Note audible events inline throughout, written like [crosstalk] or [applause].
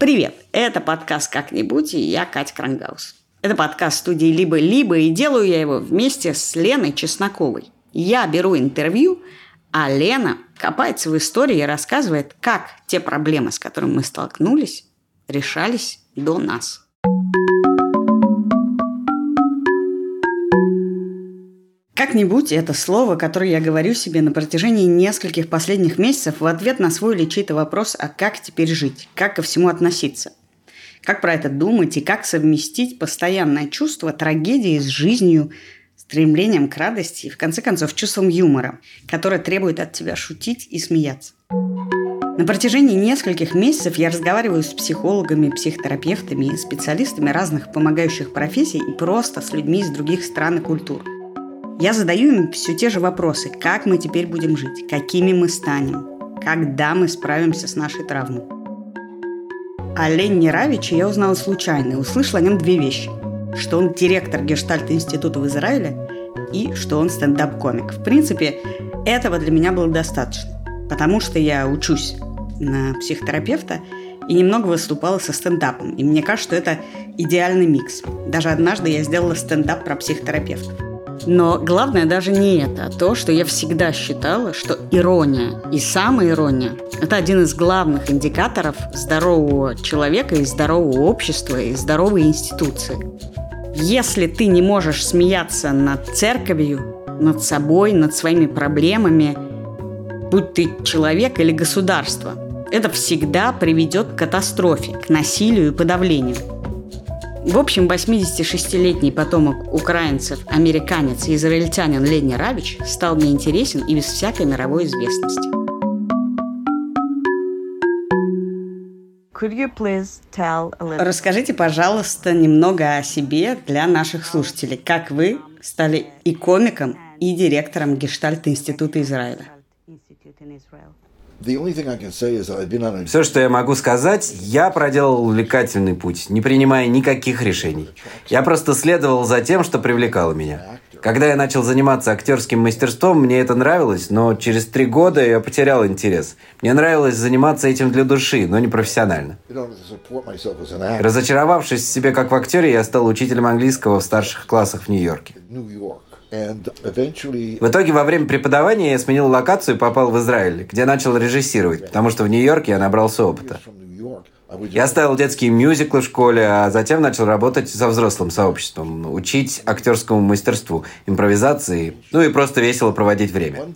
Привет! Это подкаст «Как-нибудь» и я Катя Крангаус. Это подкаст студии «Либо-либо» и делаю я его вместе с Леной Чесноковой. Я беру интервью, а Лена копается в истории и рассказывает, как те проблемы, с которыми мы столкнулись, решались до нас. Как-нибудь это слово, которое я говорю себе на протяжении нескольких последних месяцев в ответ на свой чей-то вопрос, а как теперь жить, как ко всему относиться. Как про это думать и как совместить постоянное чувство трагедии с жизнью, стремлением к радости и, в конце концов, чувством юмора, которое требует от тебя шутить и смеяться. На протяжении нескольких месяцев я разговариваю с психологами, психотерапевтами и специалистами разных помогающих профессий и просто с людьми из других стран и культур – я задаю им все те же вопросы. Как мы теперь будем жить? Какими мы станем? Когда мы справимся с нашей травмой? О Ленне Равиче я узнала случайно и услышала о нем две вещи. Что он директор Гештальт-института в Израиле и что он стендап-комик. В принципе, этого для меня было достаточно, потому что я учусь на психотерапевта и немного выступала со стендапом. И мне кажется, что это идеальный микс. Даже однажды я сделала стендап про психотерапевтов. Но главное даже не это, а то, что я всегда считала, что ирония и самоирония – это один из главных индикаторов здорового человека и здорового общества и здоровой институции. Если ты не можешь смеяться над церковью, над собой, над своими проблемами, будь ты человек или государство, это всегда приведет к катастрофе, к насилию и подавлению – в общем, 86-летний потомок украинцев, американец и израильтянин Ленни Равич стал мне интересен и без всякой мировой известности. Расскажите, пожалуйста, немного о себе для наших слушателей. Как вы стали и комиком, и директором Гештальт-института Израиля? Все, что я могу сказать, я проделал увлекательный путь, не принимая никаких решений. Я просто следовал за тем, что привлекало меня. Когда я начал заниматься актерским мастерством, мне это нравилось, но через три года я потерял интерес. Мне нравилось заниматься этим для души, но не профессионально. Разочаровавшись в себе как в актере, я стал учителем английского в старших классах в Нью-Йорке. В итоге во время преподавания я сменил локацию и попал в Израиль, где начал режиссировать, потому что в Нью-Йорке я набрался опыта. Я ставил детские мюзиклы в школе, а затем начал работать со взрослым сообществом, учить актерскому мастерству, импровизации, ну и просто весело проводить время.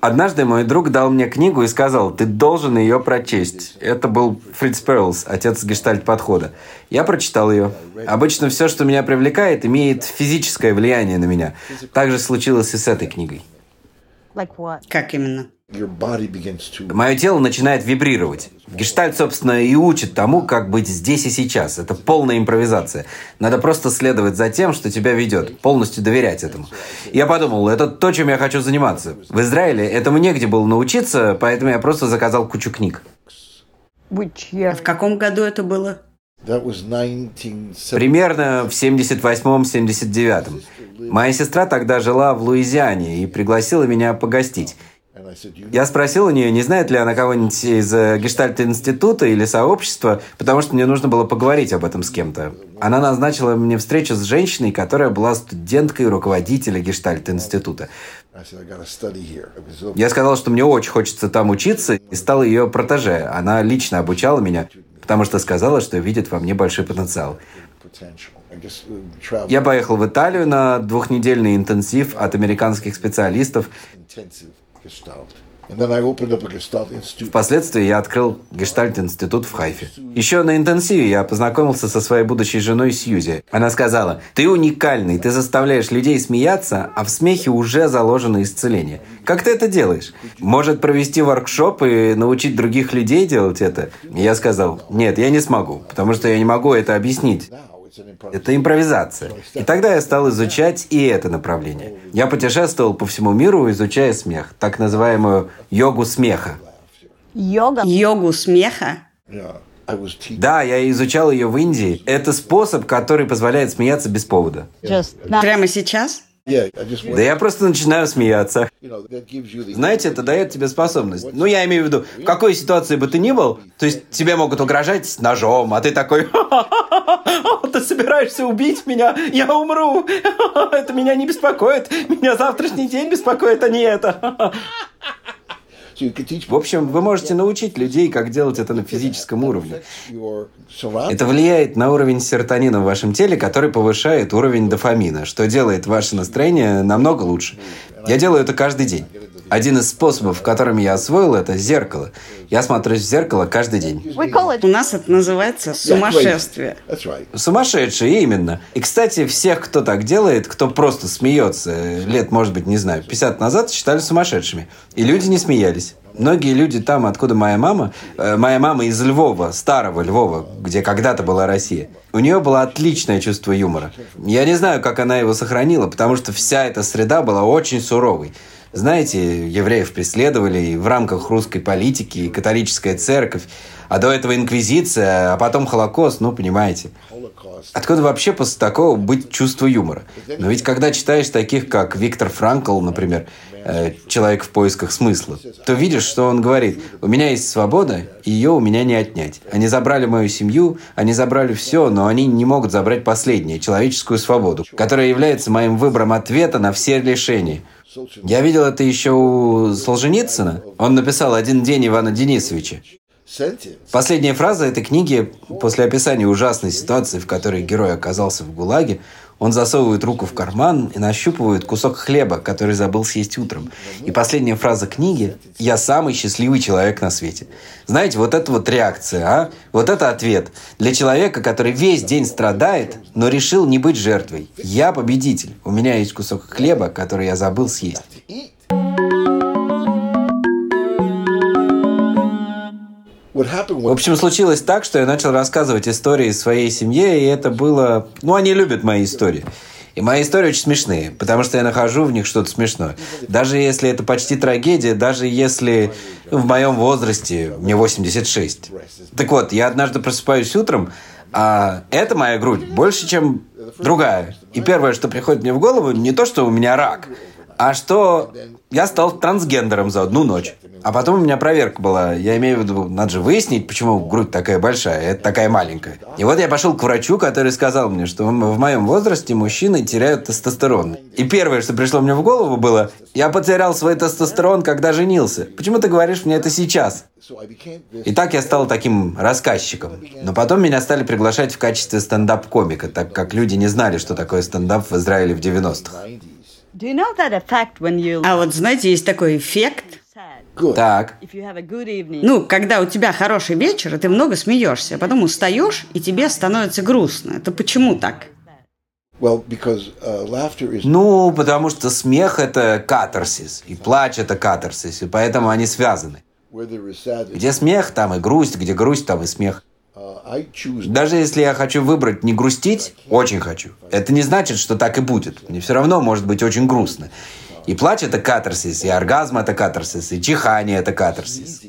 Однажды мой друг дал мне книгу и сказал, ты должен ее прочесть. Это был Фриц Перлс, отец гештальт-подхода. Я прочитал ее. Обычно все, что меня привлекает, имеет физическое влияние на меня. Так же случилось и с этой книгой. Как именно? Мое тело начинает вибрировать. Гештальт, собственно, и учит тому, как быть здесь и сейчас. Это полная импровизация. Надо просто следовать за тем, что тебя ведет, полностью доверять этому. Я подумал, это то, чем я хочу заниматься. В Израиле этому негде было научиться, поэтому я просто заказал кучу книг. В каком году это было? Примерно в 78-79. Моя сестра тогда жила в Луизиане и пригласила меня погостить. Я спросил у нее, не знает ли она кого-нибудь из э, Гештальт-института или сообщества, потому что мне нужно было поговорить об этом с кем-то. Она назначила мне встречу с женщиной, которая была студенткой руководителя Гештальт-института. Я сказал, что мне очень хочется там учиться, и стал ее протеже. Она лично обучала меня, потому что сказала, что видит во мне большой потенциал. Я поехал в Италию на двухнедельный интенсив от американских специалистов. Впоследствии я открыл гештальт-институт в Хайфе. Еще на интенсиве я познакомился со своей будущей женой Сьюзи. Она сказала, ты уникальный, ты заставляешь людей смеяться, а в смехе уже заложено исцеление. Как ты это делаешь? Может провести воркшоп и научить других людей делать это? я сказал, нет, я не смогу, потому что я не могу это объяснить. Это импровизация. И тогда я стал изучать и это направление. Я путешествовал по всему миру, изучая смех, так называемую йогу смеха. Йога? Йогу смеха? Да, я изучал ее в Индии. Это способ, который позволяет смеяться без повода. Прямо сейчас? Да я просто начинаю смеяться. Знаете, это дает тебе способность. Ну, я имею в виду, в какой ситуации бы ты ни был, то есть тебе могут угрожать ножом, а ты такой, [laughs] ты собираешься убить меня, я умру. [laughs] Это меня не беспокоит, меня завтрашний день беспокоит, а не это. [laughs] В общем, вы можете научить людей, как делать это на физическом уровне. Это влияет на уровень серотонина в вашем теле, который повышает уровень дофамина, что делает ваше настроение намного лучше. Я делаю это каждый день. Один из способов, которыми я освоил это, зеркало. Я смотрюсь в зеркало каждый день. У нас это называется сумасшествие. Сумасшедшие, именно. И, кстати, всех, кто так делает, кто просто смеется, лет, может быть, не знаю, 50 назад считали сумасшедшими. И люди не смеялись. Многие люди там, откуда моя мама, э, моя мама из Львова, старого Львова, где когда-то была Россия, у нее было отличное чувство юмора. Я не знаю, как она его сохранила, потому что вся эта среда была очень суровой. Знаете, евреев преследовали и в рамках русской политики, и католическая церковь, а до этого инквизиция, а потом Холокост, ну, понимаете. Откуда вообще после такого быть чувство юмора? Но ведь когда читаешь таких, как Виктор Франкл, например, э, «Человек в поисках смысла», то видишь, что он говорит, «У меня есть свобода, и ее у меня не отнять. Они забрали мою семью, они забрали все, но они не могут забрать последнее, человеческую свободу, которая является моим выбором ответа на все лишения». Я видел это еще у Солженицына. Он написал «Один день Ивана Денисовича». Последняя фраза этой книги, после описания ужасной ситуации, в которой герой оказался в ГУЛАГе, он засовывает руку в карман и нащупывает кусок хлеба, который забыл съесть утром. И последняя фраза книги «Я самый счастливый человек на свете». Знаете, вот это вот реакция, а? Вот это ответ. Для человека, который весь день страдает, но решил не быть жертвой. Я победитель. У меня есть кусок хлеба, который я забыл съесть. В общем, случилось так, что я начал рассказывать истории своей семье, и это было... Ну, они любят мои истории. И мои истории очень смешные, потому что я нахожу в них что-то смешное. Даже если это почти трагедия, даже если ну, в моем возрасте, мне 86. Так вот, я однажды просыпаюсь утром, а это моя грудь больше, чем другая. И первое, что приходит мне в голову, не то, что у меня рак, а что я стал трансгендером за одну ночь. А потом у меня проверка была. Я имею в виду, надо же выяснить, почему грудь такая большая, это такая маленькая. И вот я пошел к врачу, который сказал мне, что в моем возрасте мужчины теряют тестостерон. И первое, что пришло мне в голову было, я потерял свой тестостерон, когда женился. Почему ты говоришь мне это сейчас? И так я стал таким рассказчиком. Но потом меня стали приглашать в качестве стендап-комика, так как люди не знали, что такое стендап в Израиле в 90-х. А вот знаете, есть такой эффект, так. Ну, когда у тебя хороший вечер, и ты много смеешься, а потом устаешь, и тебе становится грустно. Это почему так? Uh, ну, потому что смех – это катарсис, и плач – это катарсис, и поэтому они связаны. Где смех, там и грусть, где грусть, там и смех. Uh, Даже если я хочу выбрать не грустить, очень хочу. Это не значит, что так и будет. Мне все равно может быть очень грустно. И плач – это катарсис, и оргазм – это катарсис, и чихание – это катарсис.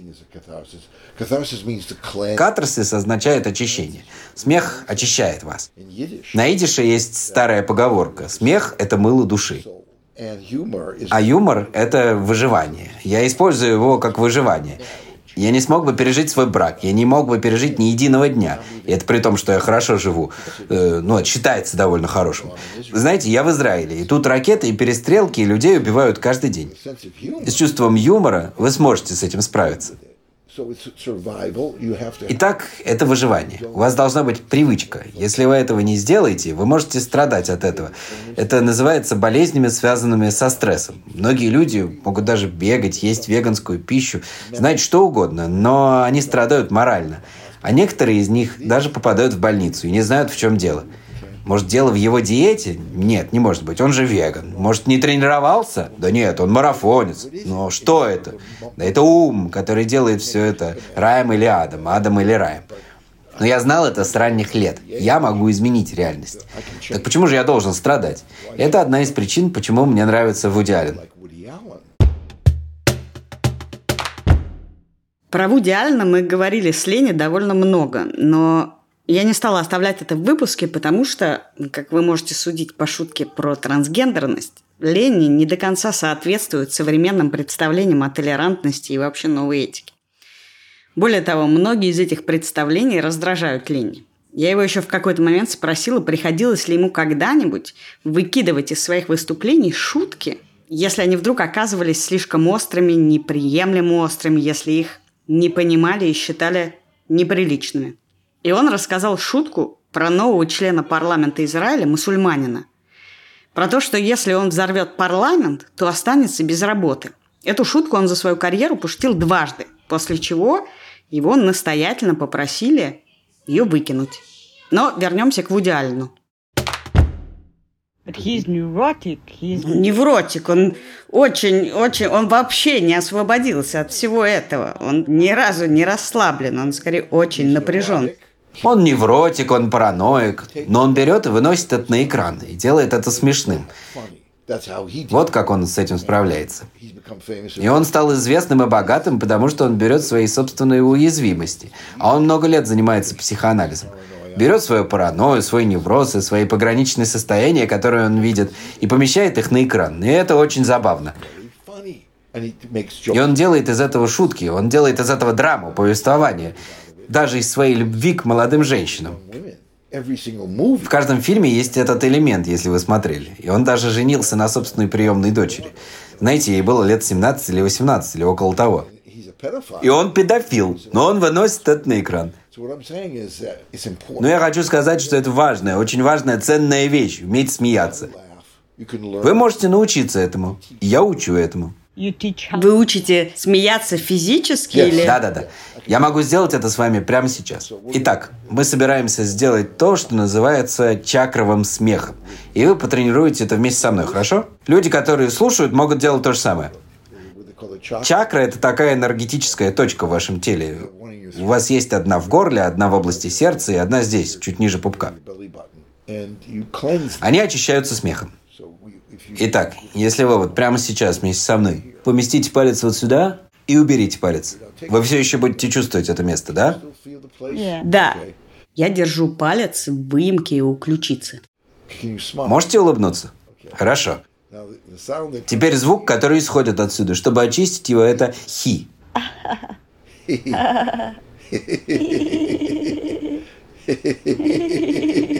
Катарсис означает очищение. Смех очищает вас. На идише есть старая поговорка «Смех – это мыло души». А юмор – это выживание. Я использую его как выживание. Я не смог бы пережить свой брак, я не мог бы пережить ни единого дня. И это при том, что я хорошо живу. Э, ну, считается довольно хорошим. знаете, я в Израиле, и тут ракеты и перестрелки, и людей убивают каждый день. с чувством юмора вы сможете с этим справиться. Итак, это выживание. У вас должна быть привычка. Если вы этого не сделаете, вы можете страдать от этого. Это называется болезнями, связанными со стрессом. Многие люди могут даже бегать, есть веганскую пищу, знать что угодно, но они страдают морально. А некоторые из них даже попадают в больницу и не знают, в чем дело. Может, дело в его диете? Нет, не может быть. Он же веган. Может, не тренировался? Да нет, он марафонец. Но что это? Да это ум, который делает все это раем или адом, адом или раем. Но я знал это с ранних лет. Я могу изменить реальность. Так почему же я должен страдать? Это одна из причин, почему мне нравится Вуди Аллен. Про Вуди Аллена мы говорили с Леней довольно много, но Я не стала оставлять это в выпуске, потому что, как вы можете судить по шутке про трансгендерность, Ленни не до конца соответствует современным представлениям о толерантности и вообще новой этике. Более того, многие из этих представлений раздражают Ленни. Я его еще в какой-то момент спросила, приходилось ли ему когда-нибудь выкидывать из своих выступлений шутки, если они вдруг оказывались слишком острыми, неприемлемо острыми, если их не понимали и считали неприличными. И он рассказал шутку про нового члена парламента Израиля, мусульманина, про то, что если он взорвет парламент, то останется без работы. Эту шутку он за свою карьеру пустил дважды, после чего его настоятельно попросили ее выкинуть. Но вернемся к Вуди Аллену. Невротик. Невротик. Он очень, очень, он вообще не освободился от всего этого. Он ни разу не расслаблен, он скорее очень напряжен. Он невротик, он параноик, но он берет и выносит это на экран и делает это смешным. Вот как он с этим справляется. И он стал известным и богатым, потому что он берет свои собственные уязвимости. А он много лет занимается психоанализом. Берет свою паранойю, свой невроз и свои пограничные состояния, которые он видит, и помещает их на экран. И это очень забавно. И он делает из этого шутки, он делает из этого драму, повествование. Даже из своей любви к молодым женщинам. В каждом фильме есть этот элемент, если вы смотрели. И он даже женился на собственной приемной дочери. Знаете, ей было лет 17 или 18, или около того. И он педофил, но он выносит это на экран. Но я хочу сказать, что это важная, очень важная, ценная вещь, уметь смеяться. Вы можете научиться этому. И я учу этому. Вы учите смеяться физически yes. или... Да-да-да. Я могу сделать это с вами прямо сейчас. Итак, мы собираемся сделать то, что называется чакровым смехом. И вы потренируете это вместе со мной, хорошо? Люди, которые слушают, могут делать то же самое. Чакра – это такая энергетическая точка в вашем теле. У вас есть одна в горле, одна в области сердца и одна здесь, чуть ниже пупка. Они очищаются смехом. Итак, если вы вот прямо сейчас вместе со мной поместите палец вот сюда и уберите палец, вы все еще будете чувствовать это место, да? Да. Я держу палец в выемке у ключицы. Можете улыбнуться? Хорошо. Теперь звук, который исходит отсюда, чтобы очистить его, это хи. [laughs] [laughs] [laughs]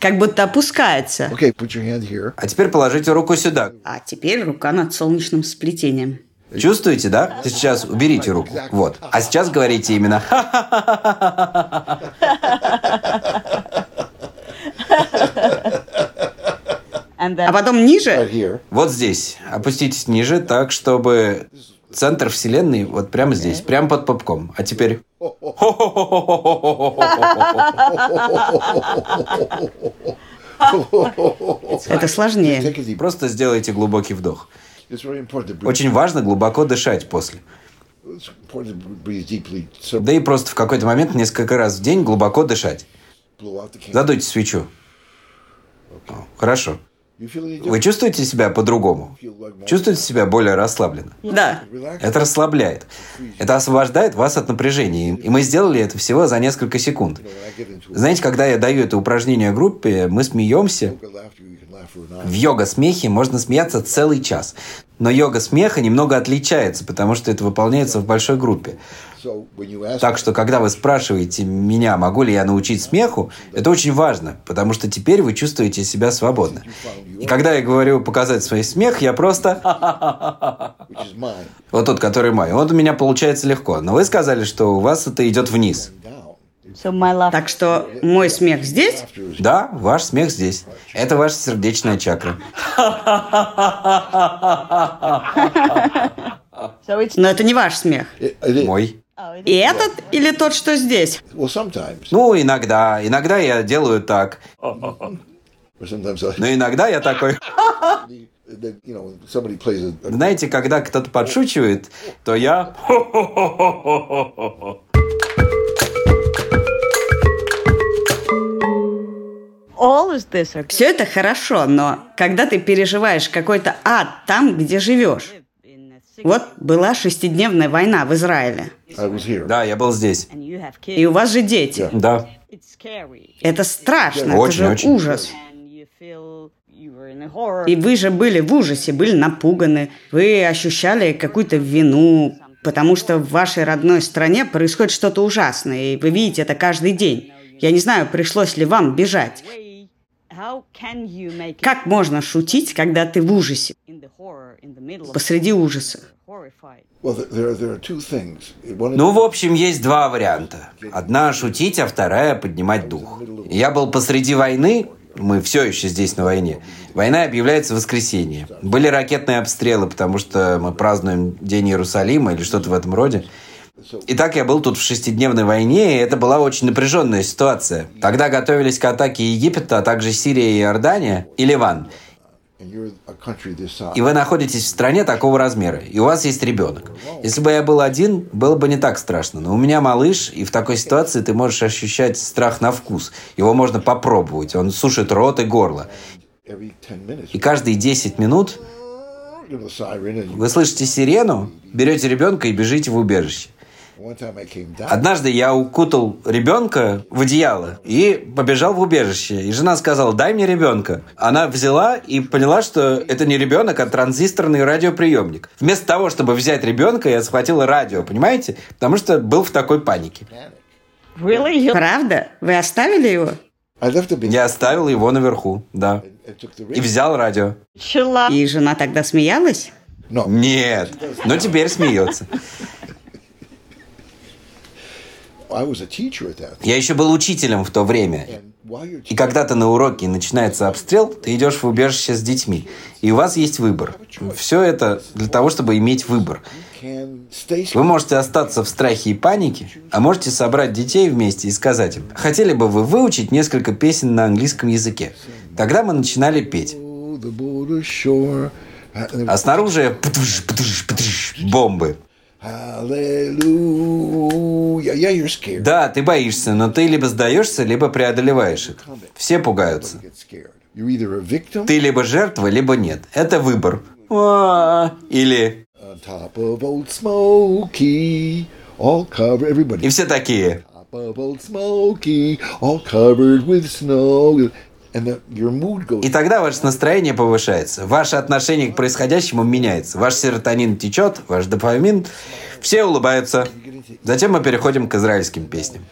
Как будто опускается. Okay, put your hand here. А теперь положите руку сюда. А теперь рука над солнечным сплетением. Чувствуете, да? Сейчас уберите руку. Вот. А сейчас говорите именно А потом ниже? Вот здесь. Опуститесь ниже так, чтобы центр вселенной вот прямо здесь, прямо под попком. А теперь... Это сложнее. Просто сделайте глубокий вдох. Очень важно глубоко дышать после. Да и просто в какой-то момент несколько раз в день глубоко дышать. Задуйте свечу. Хорошо. Вы чувствуете себя по-другому? Чувствуете себя более расслабленно? Да. Это расслабляет. Это освобождает вас от напряжения. И мы сделали это всего за несколько секунд. Знаете, когда я даю это упражнение группе, мы смеемся. В йога-смехе можно смеяться целый час. Но йога смеха немного отличается, потому что это выполняется в большой группе. Так что, когда вы спрашиваете меня, могу ли я научить смеху, это очень важно, потому что теперь вы чувствуете себя свободно. И когда я говорю показать свой смех, я просто... [laughs] Вот тот, который мой. Вот у меня получается легко. Но вы сказали, что у вас это идет вниз. Так что мой смех здесь? Да, ваш смех здесь. Это ваша сердечная чакра. [laughs] Но это не ваш смех. Мой. И этот или тот, что здесь? Ну, иногда. Иногда я делаю так. Но иногда я такой... [laughs] Знаете, когда кто-то подшучивает, то я... [laughs] Все это хорошо, но когда ты переживаешь какой-то ад там, где живешь, Вот была шестидневная война в Израиле. Да, я был здесь. И у вас же дети. Да. Это страшно, Очень, это же очень. ужас. И вы же были в ужасе, были напуганы. Вы ощущали какую-то вину, потому что в вашей родной стране происходит что-то ужасное, и вы видите это каждый день. Я не знаю, пришлось ли вам бежать. Как можно шутить, когда ты в ужасе, посреди ужаса? Ну, в общем, есть два варианта. Одна шутить, а вторая поднимать дух. Я был посреди войны, мы все еще здесь на войне. Война объявляется в воскресенье. Были ракетные обстрелы, потому что мы празднуем День Иерусалима или что-то в этом роде. Итак, я был тут в шестидневной войне, и это была очень напряженная ситуация. Тогда готовились к атаке Египета, а также Сирия и Иордания, и Ливан. И вы находитесь в стране такого размера, и у вас есть ребенок. Если бы я был один, было бы не так страшно. Но у меня малыш, и в такой ситуации ты можешь ощущать страх на вкус. Его можно попробовать, он сушит рот и горло. И каждые 10 минут вы слышите сирену, берете ребенка и бежите в убежище. Однажды я укутал ребенка в одеяло и побежал в убежище. И жена сказала, дай мне ребенка. Она взяла и поняла, что это не ребенок, а транзисторный радиоприемник. Вместо того, чтобы взять ребенка, я схватил радио, понимаете? Потому что был в такой панике. Правда? Вы оставили его? Я оставил его наверху, да. И взял радио. И жена тогда смеялась? Нет, но теперь смеется. Я еще был учителем в то время. И когда ты на уроке и начинается обстрел, ты идешь в убежище с детьми. И у вас есть выбор. Все это для того, чтобы иметь выбор. Вы можете остаться в страхе и панике, а можете собрать детей вместе и сказать им, хотели бы вы выучить несколько песен на английском языке. Тогда мы начинали петь. А снаружи птыш, птыш, бомбы. Да, ты боишься, но ты либо сдаешься, либо преодолеваешь это. Все пугаются. Ты либо жертва, либо нет. Это выбор. Или... И все такие. И тогда ваше настроение повышается, ваше отношение к происходящему меняется, ваш серотонин течет, ваш дофамин, все улыбаются. Затем мы переходим к израильским песням.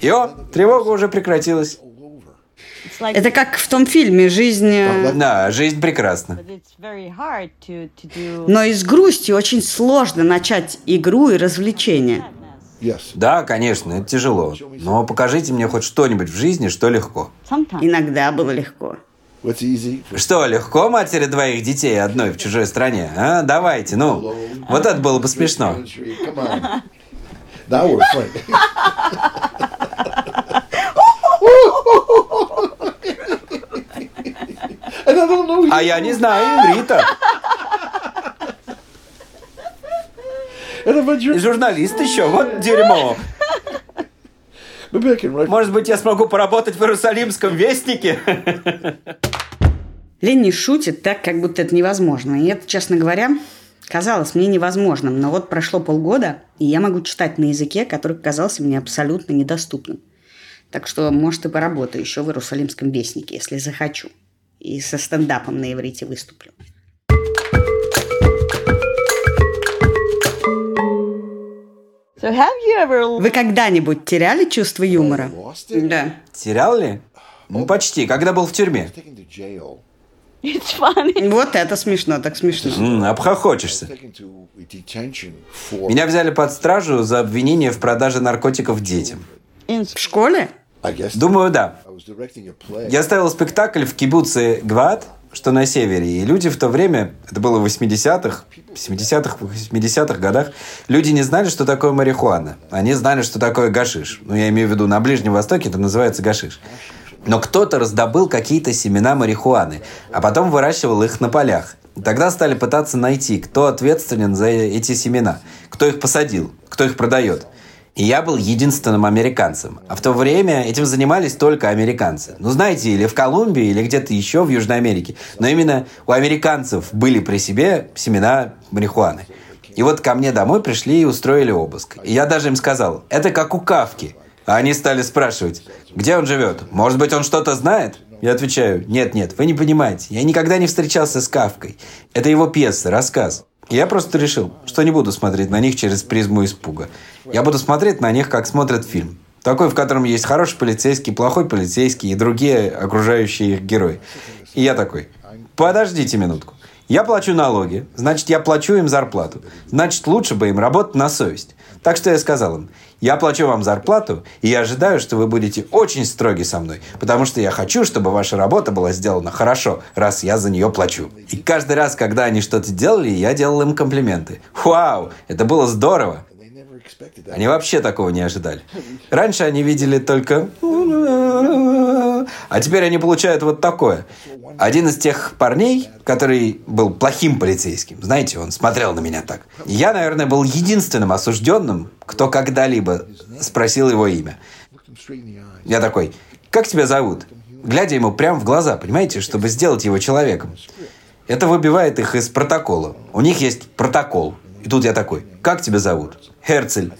И о, тревога уже прекратилась. Это как в том фильме «Жизнь...» э, Да, жизнь прекрасна. Но и с грустью очень сложно начать игру и развлечение. Да, конечно, это тяжело. Но покажите мне хоть что-нибудь в жизни, что легко. Иногда было легко. Что, легко матери двоих детей одной в чужой стране? А, давайте, ну. Вот это было бы смешно. [laughs] А я не знаю иврита. И журналист еще, вот дерьмо. Может быть, я смогу поработать в Иерусалимском вестнике? Ленни шутит так, как будто это невозможно. И это, честно говоря, казалось мне невозможным. Но вот прошло полгода, и я могу читать на языке, который казался мне абсолютно недоступным. Так что, может, и поработаю еще в Иерусалимском вестнике, если захочу. И со стендапом на иврите выступлю. Вы когда-нибудь теряли чувство юмора? Да. Терял ли? Ну, почти, когда был в тюрьме. [laughs] Вот это смешно, так смешно. М, обхохочешься. Меня взяли под стражу за обвинение в продаже наркотиков детям. В школе? Думаю, да. Я ставил спектакль в кибуце Гват, что на севере. И люди в то время, это было в 80-х, 70-х, 80-х годах, люди не знали, что такое марихуана. Они знали, что такое гашиш. Ну, я имею в виду, на Ближнем Востоке это называется гашиш. Но кто-то раздобыл какие-то семена марихуаны, а потом выращивал их на полях. Тогда стали пытаться найти, кто ответственен за эти семена, кто их посадил, кто их продает. И я был единственным американцем. А в то время этим занимались только американцы. Ну, знаете, или в Колумбии, или где-то еще в Южной Америке. Но именно у американцев были при себе семена марихуаны. И вот ко мне домой пришли и устроили обыск. И я даже им сказал, это как у Кавки. А они стали спрашивать, где он живет? Может быть, он что-то знает? Я отвечаю, нет, нет, вы не понимаете. Я никогда не встречался с Кавкой. Это его пьеса, рассказ. Я просто решил, что не буду смотреть на них через призму испуга. Я буду смотреть на них, как смотрят фильм. Такой, в котором есть хороший полицейский, плохой полицейский и другие окружающие их герои. И я такой, подождите минутку. Я плачу налоги, значит, я плачу им зарплату. Значит, лучше бы им работать на совесть. Так что я сказал им, я плачу вам зарплату, и я ожидаю, что вы будете очень строги со мной, потому что я хочу, чтобы ваша работа была сделана хорошо, раз я за нее плачу. И каждый раз, когда они что-то делали, я делал им комплименты. Вау, это было здорово. Они вообще такого не ожидали. Раньше они видели только... А теперь они получают вот такое. Один из тех парней, который был плохим полицейским, знаете, он смотрел на меня так. Я, наверное, был единственным осужденным, кто когда-либо спросил его имя. Я такой, как тебя зовут? Глядя ему прямо в глаза, понимаете, чтобы сделать его человеком. Это выбивает их из протокола. У них есть протокол. И тут я такой, как тебя зовут? Херцель.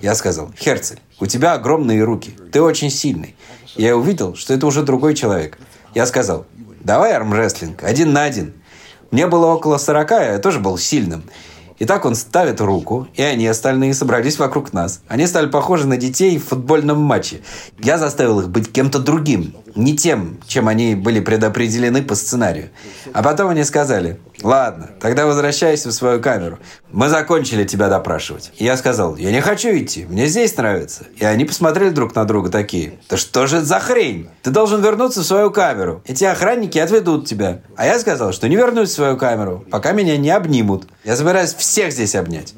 Я сказал, Херцель, у тебя огромные руки, ты очень сильный. Я увидел, что это уже другой человек. Я сказал, давай армрестлинг, один на один. Мне было около сорока, я тоже был сильным. И так он ставит руку, и они остальные собрались вокруг нас. Они стали похожи на детей в футбольном матче. Я заставил их быть кем-то другим, не тем, чем они были предопределены по сценарию. А потом они сказали, ладно, тогда возвращайся в свою камеру. Мы закончили тебя допрашивать. И я сказал, я не хочу идти, мне здесь нравится. И они посмотрели друг на друга такие, да что же это за хрень? Ты должен вернуться в свою камеру. Эти охранники отведут тебя. А я сказал, что не вернусь в свою камеру, пока меня не обнимут. Я собираюсь всех здесь обнять.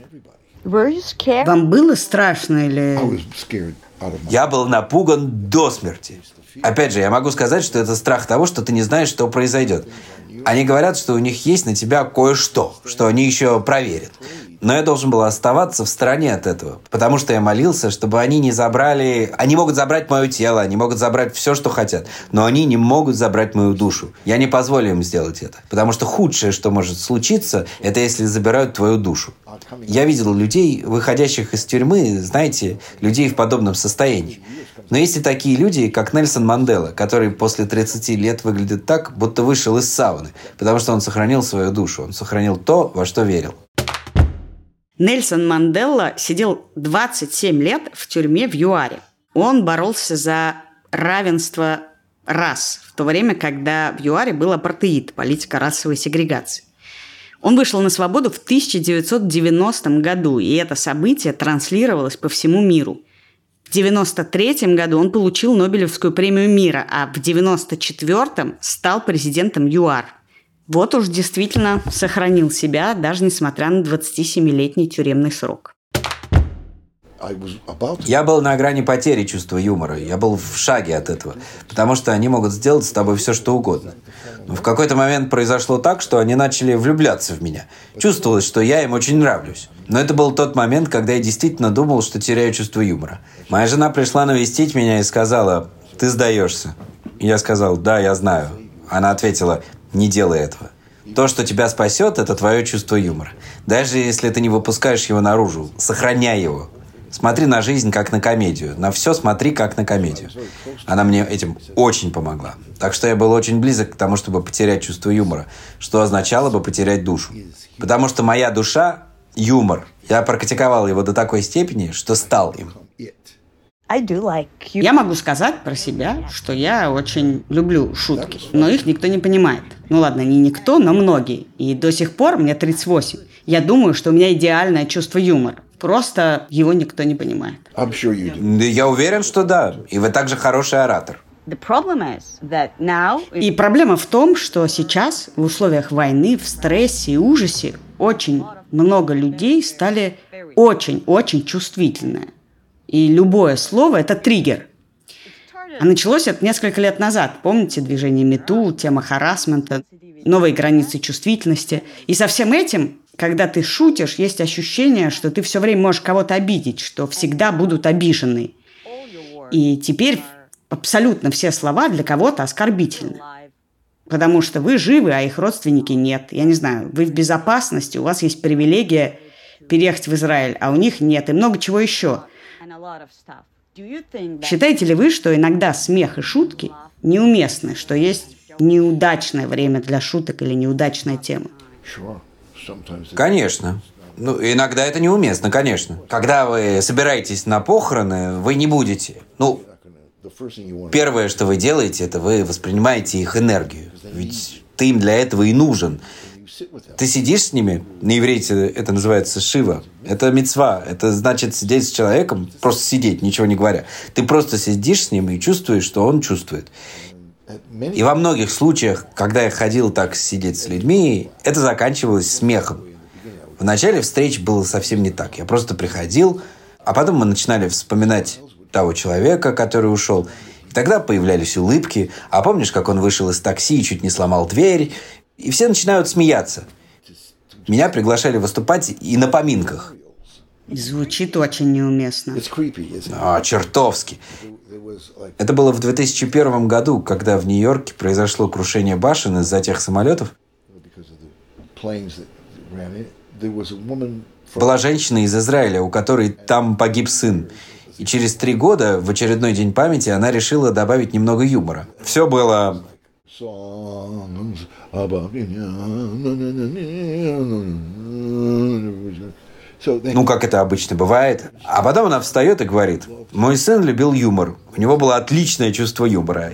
Вам было страшно или... Я был напуган до смерти. Опять же, я могу сказать, что это страх того, что ты не знаешь, что произойдет. Они говорят, что у них есть на тебя кое-что, что они еще проверят. Но я должен был оставаться в стороне от этого, потому что я молился, чтобы они не забрали... Они могут забрать мое тело, они могут забрать все, что хотят, но они не могут забрать мою душу. Я не позволю им сделать это, потому что худшее, что может случиться, это если забирают твою душу. Я видел людей, выходящих из тюрьмы, знаете, людей в подобном состоянии. Но есть и такие люди, как Нельсон Мандела, который после 30 лет выглядит так, будто вышел из сауны, потому что он сохранил свою душу, он сохранил то, во что верил. Нельсон Мандела сидел 27 лет в тюрьме в ЮАРе. Он боролся за равенство рас, в то время, когда в ЮАРе был апартеид, политика расовой сегрегации. Он вышел на свободу в 1990 году, и это событие транслировалось по всему миру. В 1993 году он получил Нобелевскую премию мира, а в 1994 стал президентом ЮАР – вот уж действительно сохранил себя, даже несмотря на 27-летний тюремный срок. Я был на грани потери чувства юмора. Я был в шаге от этого. Потому что они могут сделать с тобой все, что угодно. Но в какой-то момент произошло так, что они начали влюбляться в меня. Чувствовалось, что я им очень нравлюсь. Но это был тот момент, когда я действительно думал, что теряю чувство юмора. Моя жена пришла навестить меня и сказала, ты сдаешься. Я сказал, да, я знаю. Она ответила, не делай этого. То, что тебя спасет, это твое чувство юмора. Даже если ты не выпускаешь его наружу, сохраняй его. Смотри на жизнь как на комедию. На все смотри как на комедию. Она мне этим очень помогла. Так что я был очень близок к тому, чтобы потерять чувство юмора, что означало бы потерять душу. Потому что моя душа – юмор. Я практиковал его до такой степени, что стал им. Я могу сказать про себя, что я очень люблю шутки, но их никто не понимает. Ну ладно, не никто, но многие. И до сих пор, мне 38, я думаю, что у меня идеальное чувство юмора. Просто его никто не понимает. Я уверен, что да. И вы также хороший оратор. И проблема в том, что сейчас в условиях войны, в стрессе и ужасе очень много людей стали очень-очень чувствительные. И любое слово – это триггер. А началось это несколько лет назад. Помните движение МИТУ, тема харасмента, новые границы чувствительности. И со всем этим когда ты шутишь, есть ощущение, что ты все время можешь кого-то обидеть, что всегда будут обижены. И теперь абсолютно все слова для кого-то оскорбительны. Потому что вы живы, а их родственники нет. Я не знаю, вы в безопасности, у вас есть привилегия переехать в Израиль, а у них нет, и много чего еще. Считаете ли вы, что иногда смех и шутки неуместны, что есть неудачное время для шуток или неудачная тема? Конечно. Ну, иногда это неуместно, конечно. Когда вы собираетесь на похороны, вы не будете. Ну, первое, что вы делаете, это вы воспринимаете их энергию. Ведь ты им для этого и нужен. Ты сидишь с ними, на иврите это называется шива. Это мецва. Это значит сидеть с человеком, просто сидеть, ничего не говоря. Ты просто сидишь с ним и чувствуешь, что он чувствует. И во многих случаях, когда я ходил так сидеть с людьми, это заканчивалось смехом. В начале встреч было совсем не так. Я просто приходил, а потом мы начинали вспоминать того человека, который ушел. И тогда появлялись улыбки. А помнишь, как он вышел из такси и чуть не сломал дверь? И все начинают смеяться. Меня приглашали выступать и на поминках. Звучит очень неуместно. А, чертовски. Это было в 2001 году, когда в Нью-Йорке произошло крушение башен из-за тех самолетов. Была женщина из Израиля, у которой там погиб сын. И через три года, в очередной день памяти, она решила добавить немного юмора. Все было... Ну, как это обычно бывает. А потом она встает и говорит, мой сын любил юмор. У него было отличное чувство юмора.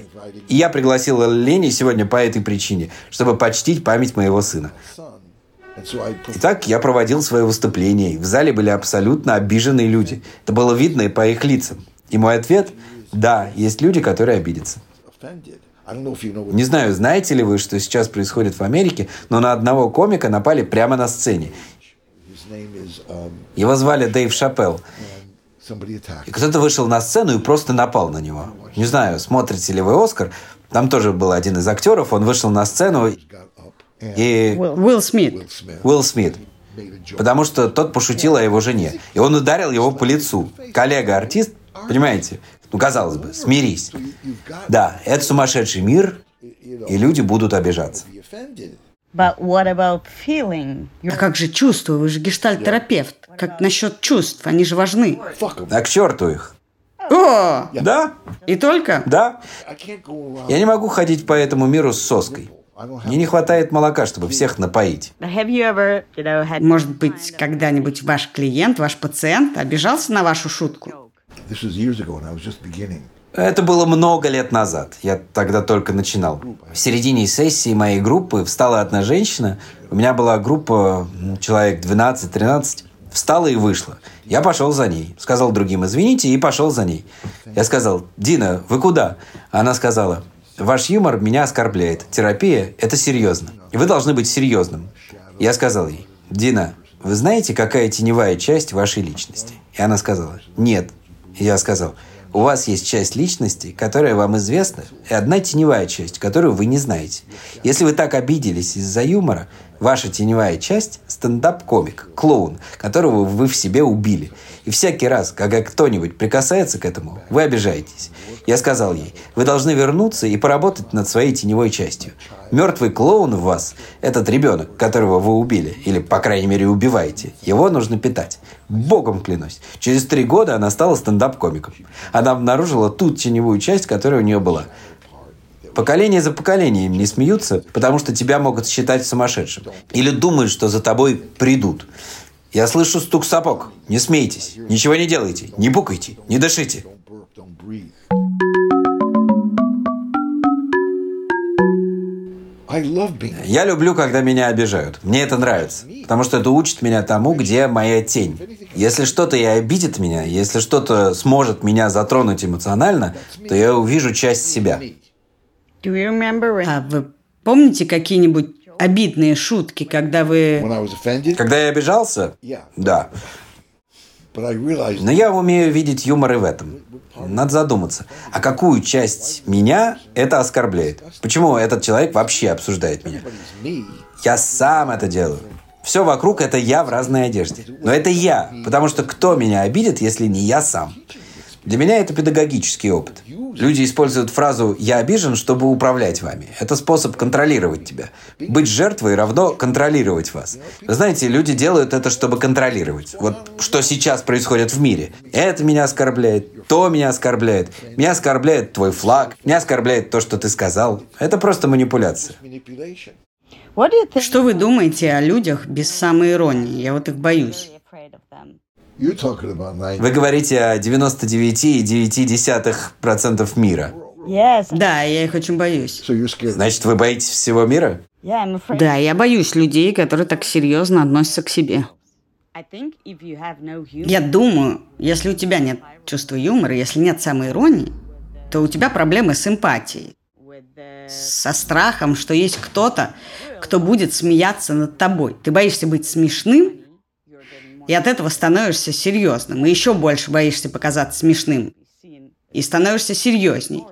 И я пригласила Лени сегодня по этой причине, чтобы почтить память моего сына. Итак, я проводил свое выступление. В зале были абсолютно обиженные люди. Это было видно и по их лицам. И мой ответ – да, есть люди, которые обидятся. Не знаю, знаете ли вы, что сейчас происходит в Америке, но на одного комика напали прямо на сцене. Его звали Дэйв Шапелл. И кто-то вышел на сцену и просто напал на него. Не знаю, смотрите ли вы «Оскар», там тоже был один из актеров, он вышел на сцену и... Уилл Смит. Уилл Смит. Потому что тот пошутил о его жене. И он ударил его по лицу. Коллега-артист, понимаете? Ну, казалось бы, смирись. Да, это сумасшедший мир, и люди будут обижаться. But what about feeling? А как же чувства? Вы же гештальт-терапевт. Как насчет чувств? Они же важны. А к черту их. О! Да. И только? Да. Я не могу ходить по этому миру с соской. Мне не хватает молока, чтобы всех напоить. Может быть, когда-нибудь ваш клиент, ваш пациент обижался на вашу шутку? Это было много лет назад. Я тогда только начинал. В середине сессии моей группы встала одна женщина. У меня была группа человек 12-13. Встала и вышла. Я пошел за ней. Сказал другим «извините» и пошел за ней. Я сказал «Дина, вы куда?» Она сказала «Ваш юмор меня оскорбляет. Терапия – это серьезно. Вы должны быть серьезным». Я сказал ей «Дина, вы знаете, какая теневая часть вашей личности?» И она сказала «Нет». Я сказал – у вас есть часть личности, которая вам известна, и одна теневая часть, которую вы не знаете. Если вы так обиделись из-за юмора, ваша теневая часть – стендап-комик, клоун, которого вы в себе убили. И всякий раз, когда кто-нибудь прикасается к этому, вы обижаетесь. Я сказал ей, вы должны вернуться и поработать над своей теневой частью. Мертвый клоун в вас – этот ребенок, которого вы убили, или, по крайней мере, убиваете. Его нужно питать. Богом клянусь. Через три года она стала стендап-комиком. Она обнаружила ту теневую часть, которая у нее была. Поколение за поколением не смеются, потому что тебя могут считать сумасшедшим. Или думают, что за тобой придут. Я слышу стук сапог. Не смейтесь, ничего не делайте, не букайте, не дышите. Я люблю, когда меня обижают. Мне это нравится. Потому что это учит меня тому, где моя тень. Если что-то и обидит меня, если что-то сможет меня затронуть эмоционально, то я увижу часть себя. А вы помните какие-нибудь обидные шутки, когда вы... Когда я обижался? Да. Но я умею видеть юмор и в этом. Надо задуматься, а какую часть меня это оскорбляет? Почему этот человек вообще обсуждает меня? Я сам это делаю. Все вокруг – это я в разной одежде. Но это я, потому что кто меня обидит, если не я сам? Для меня это педагогический опыт. Люди используют фразу «я обижен», чтобы управлять вами. Это способ контролировать тебя. Быть жертвой равно контролировать вас. Вы знаете, люди делают это, чтобы контролировать. Вот что сейчас происходит в мире. Это меня оскорбляет, то меня оскорбляет. Меня оскорбляет твой флаг, меня оскорбляет то, что ты сказал. Это просто манипуляция. Что вы думаете о людях без самоиронии? Я вот их боюсь. Вы говорите о 99,9% мира. Да, я их очень боюсь. Значит, вы боитесь всего мира? Да, я боюсь людей, которые так серьезно относятся к себе. Я думаю, если у тебя нет чувства юмора, если нет самоиронии, то у тебя проблемы с эмпатией. Со страхом, что есть кто-то, кто будет смеяться над тобой. Ты боишься быть смешным, и от этого становишься серьезным. И еще больше боишься показаться смешным. И становишься серьезней.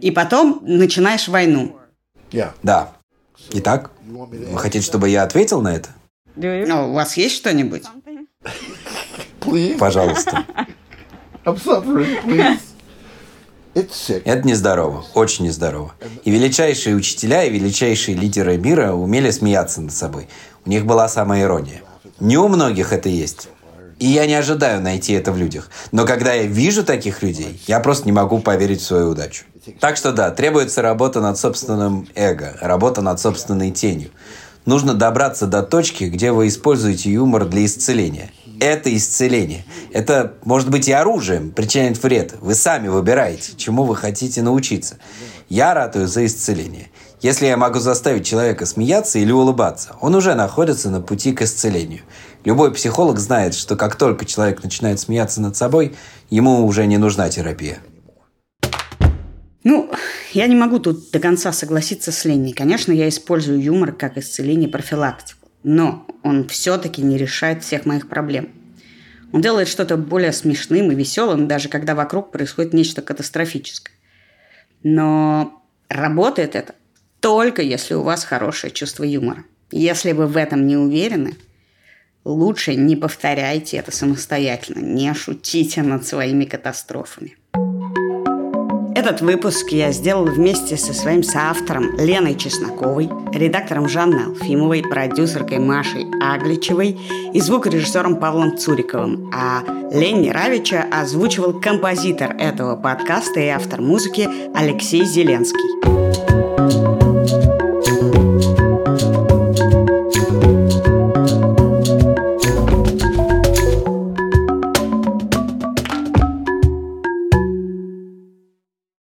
И потом начинаешь войну. Да. Итак, вы хотите, чтобы я ответил на это? Ну, у вас есть что-нибудь? Пожалуйста. Это нездорово, очень нездорово. И величайшие учителя, и величайшие лидеры мира умели смеяться над собой. У них была самая ирония. Не у многих это есть. И я не ожидаю найти это в людях. Но когда я вижу таких людей, я просто не могу поверить в свою удачу. Так что да, требуется работа над собственным эго, работа над собственной тенью. Нужно добраться до точки, где вы используете юмор для исцеления. Это исцеление. Это может быть и оружием, причинять вред. Вы сами выбираете, чему вы хотите научиться. Я ратую за исцеление. Если я могу заставить человека смеяться или улыбаться, он уже находится на пути к исцелению. Любой психолог знает, что как только человек начинает смеяться над собой, ему уже не нужна терапия. Ну, я не могу тут до конца согласиться с Леней. Конечно, я использую юмор как исцеление профилактику, но он все-таки не решает всех моих проблем. Он делает что-то более смешным и веселым, даже когда вокруг происходит нечто катастрофическое. Но работает это только если у вас хорошее чувство юмора. Если вы в этом не уверены, лучше не повторяйте это самостоятельно, не шутите над своими катастрофами. Этот выпуск я сделал вместе со своим соавтором Леной Чесноковой, редактором Жанной Алфимовой, продюсеркой Машей Агличевой и звукорежиссером Павлом Цуриковым. А Ленни Равича озвучивал композитор этого подкаста и автор музыки Алексей Зеленский.